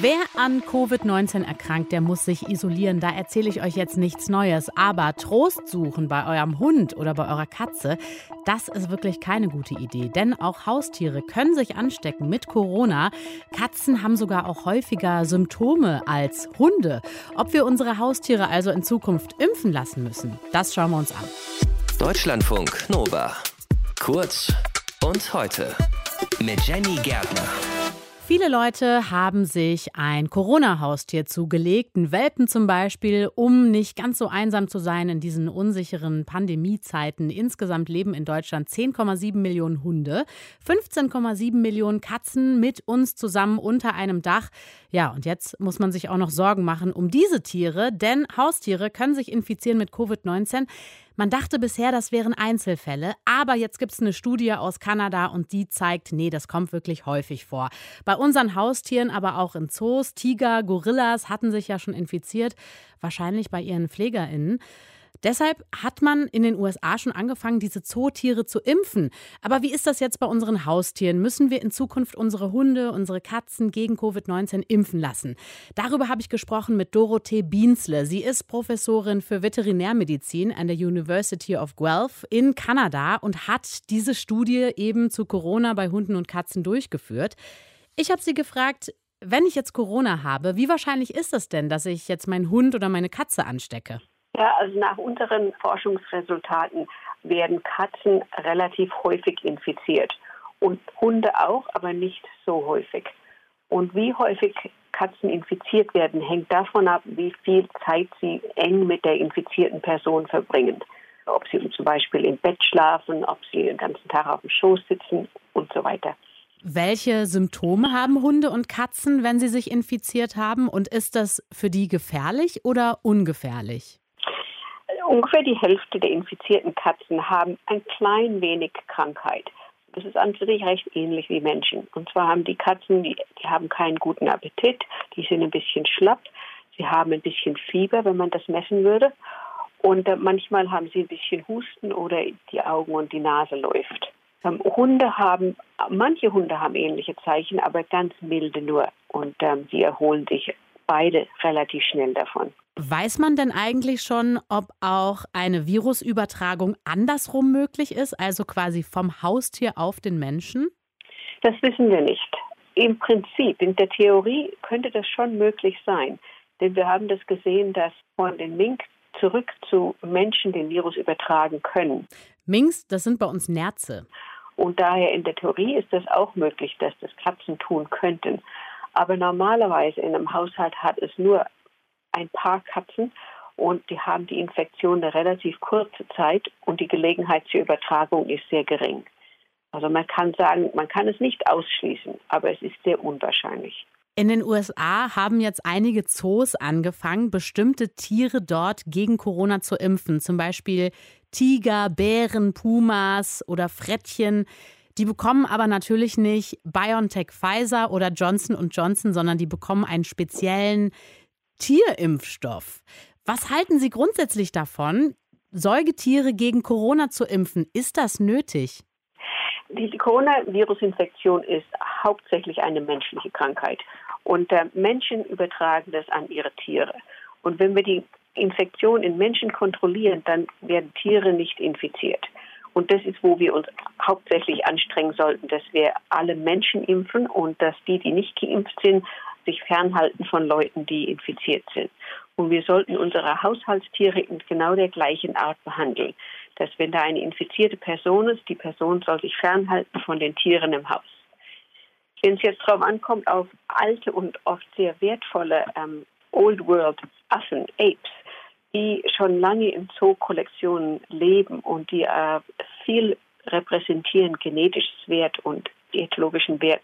Wer an Covid-19 erkrankt, der muss sich isolieren. Da erzähle ich euch jetzt nichts Neues. Aber Trost suchen bei eurem Hund oder bei eurer Katze, das ist wirklich keine gute Idee. Denn auch Haustiere können sich anstecken mit Corona. Katzen haben sogar auch häufiger Symptome als Hunde. Ob wir unsere Haustiere also in Zukunft impfen lassen müssen, das schauen wir uns an. Deutschlandfunk Nova. Kurz und heute mit Jenny Gärtner. Viele Leute haben sich ein Corona-Haustier zugelegt, einen Welpen zum Beispiel, um nicht ganz so einsam zu sein in diesen unsicheren Pandemiezeiten. Insgesamt leben in Deutschland 10,7 Millionen Hunde, 15,7 Millionen Katzen mit uns zusammen unter einem Dach. Ja, und jetzt muss man sich auch noch Sorgen machen um diese Tiere, denn Haustiere können sich infizieren mit Covid-19. Man dachte bisher, das wären Einzelfälle, aber jetzt gibt es eine Studie aus Kanada und die zeigt, nee, das kommt wirklich häufig vor. Bei unseren Haustieren, aber auch in Zoos, Tiger, Gorillas hatten sich ja schon infiziert, wahrscheinlich bei ihren PflegerInnen. Deshalb hat man in den USA schon angefangen, diese Zootiere zu impfen. Aber wie ist das jetzt bei unseren Haustieren? Müssen wir in Zukunft unsere Hunde, unsere Katzen gegen Covid-19 impfen lassen? Darüber habe ich gesprochen mit Dorothee Bienzle. Sie ist Professorin für Veterinärmedizin an der University of Guelph in Kanada und hat diese Studie eben zu Corona bei Hunden und Katzen durchgeführt. Ich habe sie gefragt, wenn ich jetzt Corona habe, wie wahrscheinlich ist es denn, dass ich jetzt meinen Hund oder meine Katze anstecke? Ja, also nach unseren Forschungsresultaten werden Katzen relativ häufig infiziert und Hunde auch, aber nicht so häufig. Und wie häufig Katzen infiziert werden, hängt davon ab, wie viel Zeit sie eng mit der infizierten Person verbringen. Ob sie zum Beispiel im Bett schlafen, ob sie den ganzen Tag auf dem Schoß sitzen und so weiter. Welche Symptome haben Hunde und Katzen, wenn sie sich infiziert haben? Und ist das für die gefährlich oder ungefährlich? Ungefähr die Hälfte der infizierten Katzen haben ein klein wenig Krankheit. Das ist an sich recht ähnlich wie Menschen. Und zwar haben die Katzen, die, die haben keinen guten Appetit, die sind ein bisschen schlapp, sie haben ein bisschen Fieber, wenn man das messen würde. Und äh, manchmal haben sie ein bisschen Husten oder die Augen und die Nase läuft. Ähm, Hunde haben, manche Hunde haben ähnliche Zeichen, aber ganz milde nur. Und ähm, sie erholen sich beide relativ schnell davon. Weiß man denn eigentlich schon, ob auch eine Virusübertragung andersrum möglich ist, also quasi vom Haustier auf den Menschen? Das wissen wir nicht. Im Prinzip, in der Theorie könnte das schon möglich sein. Denn wir haben das gesehen, dass von den Mink zurück zu Menschen den Virus übertragen können. Minks, das sind bei uns Nerze. Und daher in der Theorie ist das auch möglich, dass das Katzen tun könnten. Aber normalerweise in einem Haushalt hat es nur ein paar Katzen und die haben die Infektion eine relativ kurze Zeit und die Gelegenheit zur Übertragung ist sehr gering. Also man kann sagen, man kann es nicht ausschließen, aber es ist sehr unwahrscheinlich. In den USA haben jetzt einige Zoos angefangen, bestimmte Tiere dort gegen Corona zu impfen. Zum Beispiel Tiger, Bären, Pumas oder Frettchen. Die bekommen aber natürlich nicht BioNTech Pfizer oder Johnson Johnson, sondern die bekommen einen speziellen Tierimpfstoff. Was halten Sie grundsätzlich davon, Säugetiere gegen Corona zu impfen? Ist das nötig? Die Coronavirus-Infektion ist hauptsächlich eine menschliche Krankheit. Und äh, Menschen übertragen das an ihre Tiere. Und wenn wir die Infektion in Menschen kontrollieren, dann werden Tiere nicht infiziert. Und das ist, wo wir uns hauptsächlich anstrengen sollten, dass wir alle Menschen impfen und dass die, die nicht geimpft sind, sich fernhalten von Leuten, die infiziert sind. Und wir sollten unsere Haushaltstiere in genau der gleichen Art behandeln. Dass wenn da eine infizierte Person ist, die Person soll sich fernhalten von den Tieren im Haus. Wenn es jetzt darauf ankommt, auf alte und oft sehr wertvolle ähm, Old World Affen, Apes, die schon lange in Zoo-Kollektionen leben und die äh, viel repräsentieren, genetisches Wert und ethologischen Wert,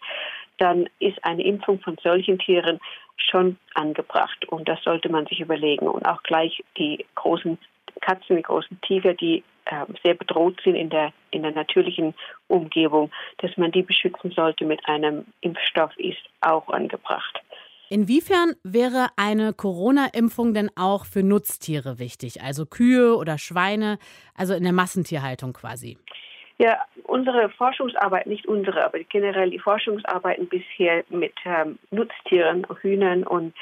dann ist eine Impfung von solchen Tieren schon angebracht. Und das sollte man sich überlegen. Und auch gleich die großen Katzen, die großen Tiger, die äh, sehr bedroht sind in der, in der natürlichen Umgebung, dass man die beschützen sollte mit einem Impfstoff, ist auch angebracht. Inwiefern wäre eine Corona-Impfung denn auch für Nutztiere wichtig, also Kühe oder Schweine, also in der Massentierhaltung quasi? Ja, unsere Forschungsarbeit, nicht unsere, aber generell die Forschungsarbeiten bisher mit ähm, Nutztieren, Hühnern und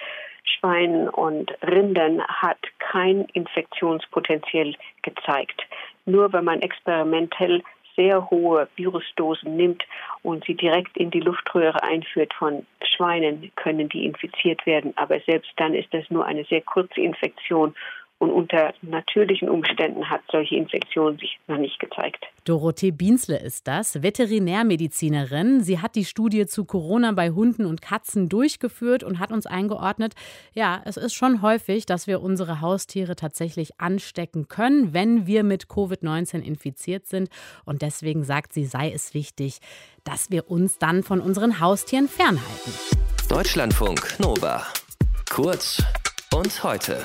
Schweinen und Rindern hat kein Infektionspotenzial gezeigt. Nur wenn man experimentell sehr hohe Virusdosen nimmt und sie direkt in die Luftröhre einführt von Schweinen, können die infiziert werden. Aber selbst dann ist das nur eine sehr kurze Infektion und unter natürlichen Umständen hat solche Infektionen sich noch nicht gezeigt. Dorothee Biensle ist das, Veterinärmedizinerin. Sie hat die Studie zu Corona bei Hunden und Katzen durchgeführt und hat uns eingeordnet, ja, es ist schon häufig, dass wir unsere Haustiere tatsächlich anstecken können, wenn wir mit Covid-19 infiziert sind. Und deswegen sagt sie, sei es wichtig, dass wir uns dann von unseren Haustieren fernhalten. Deutschlandfunk Nova. Kurz und heute.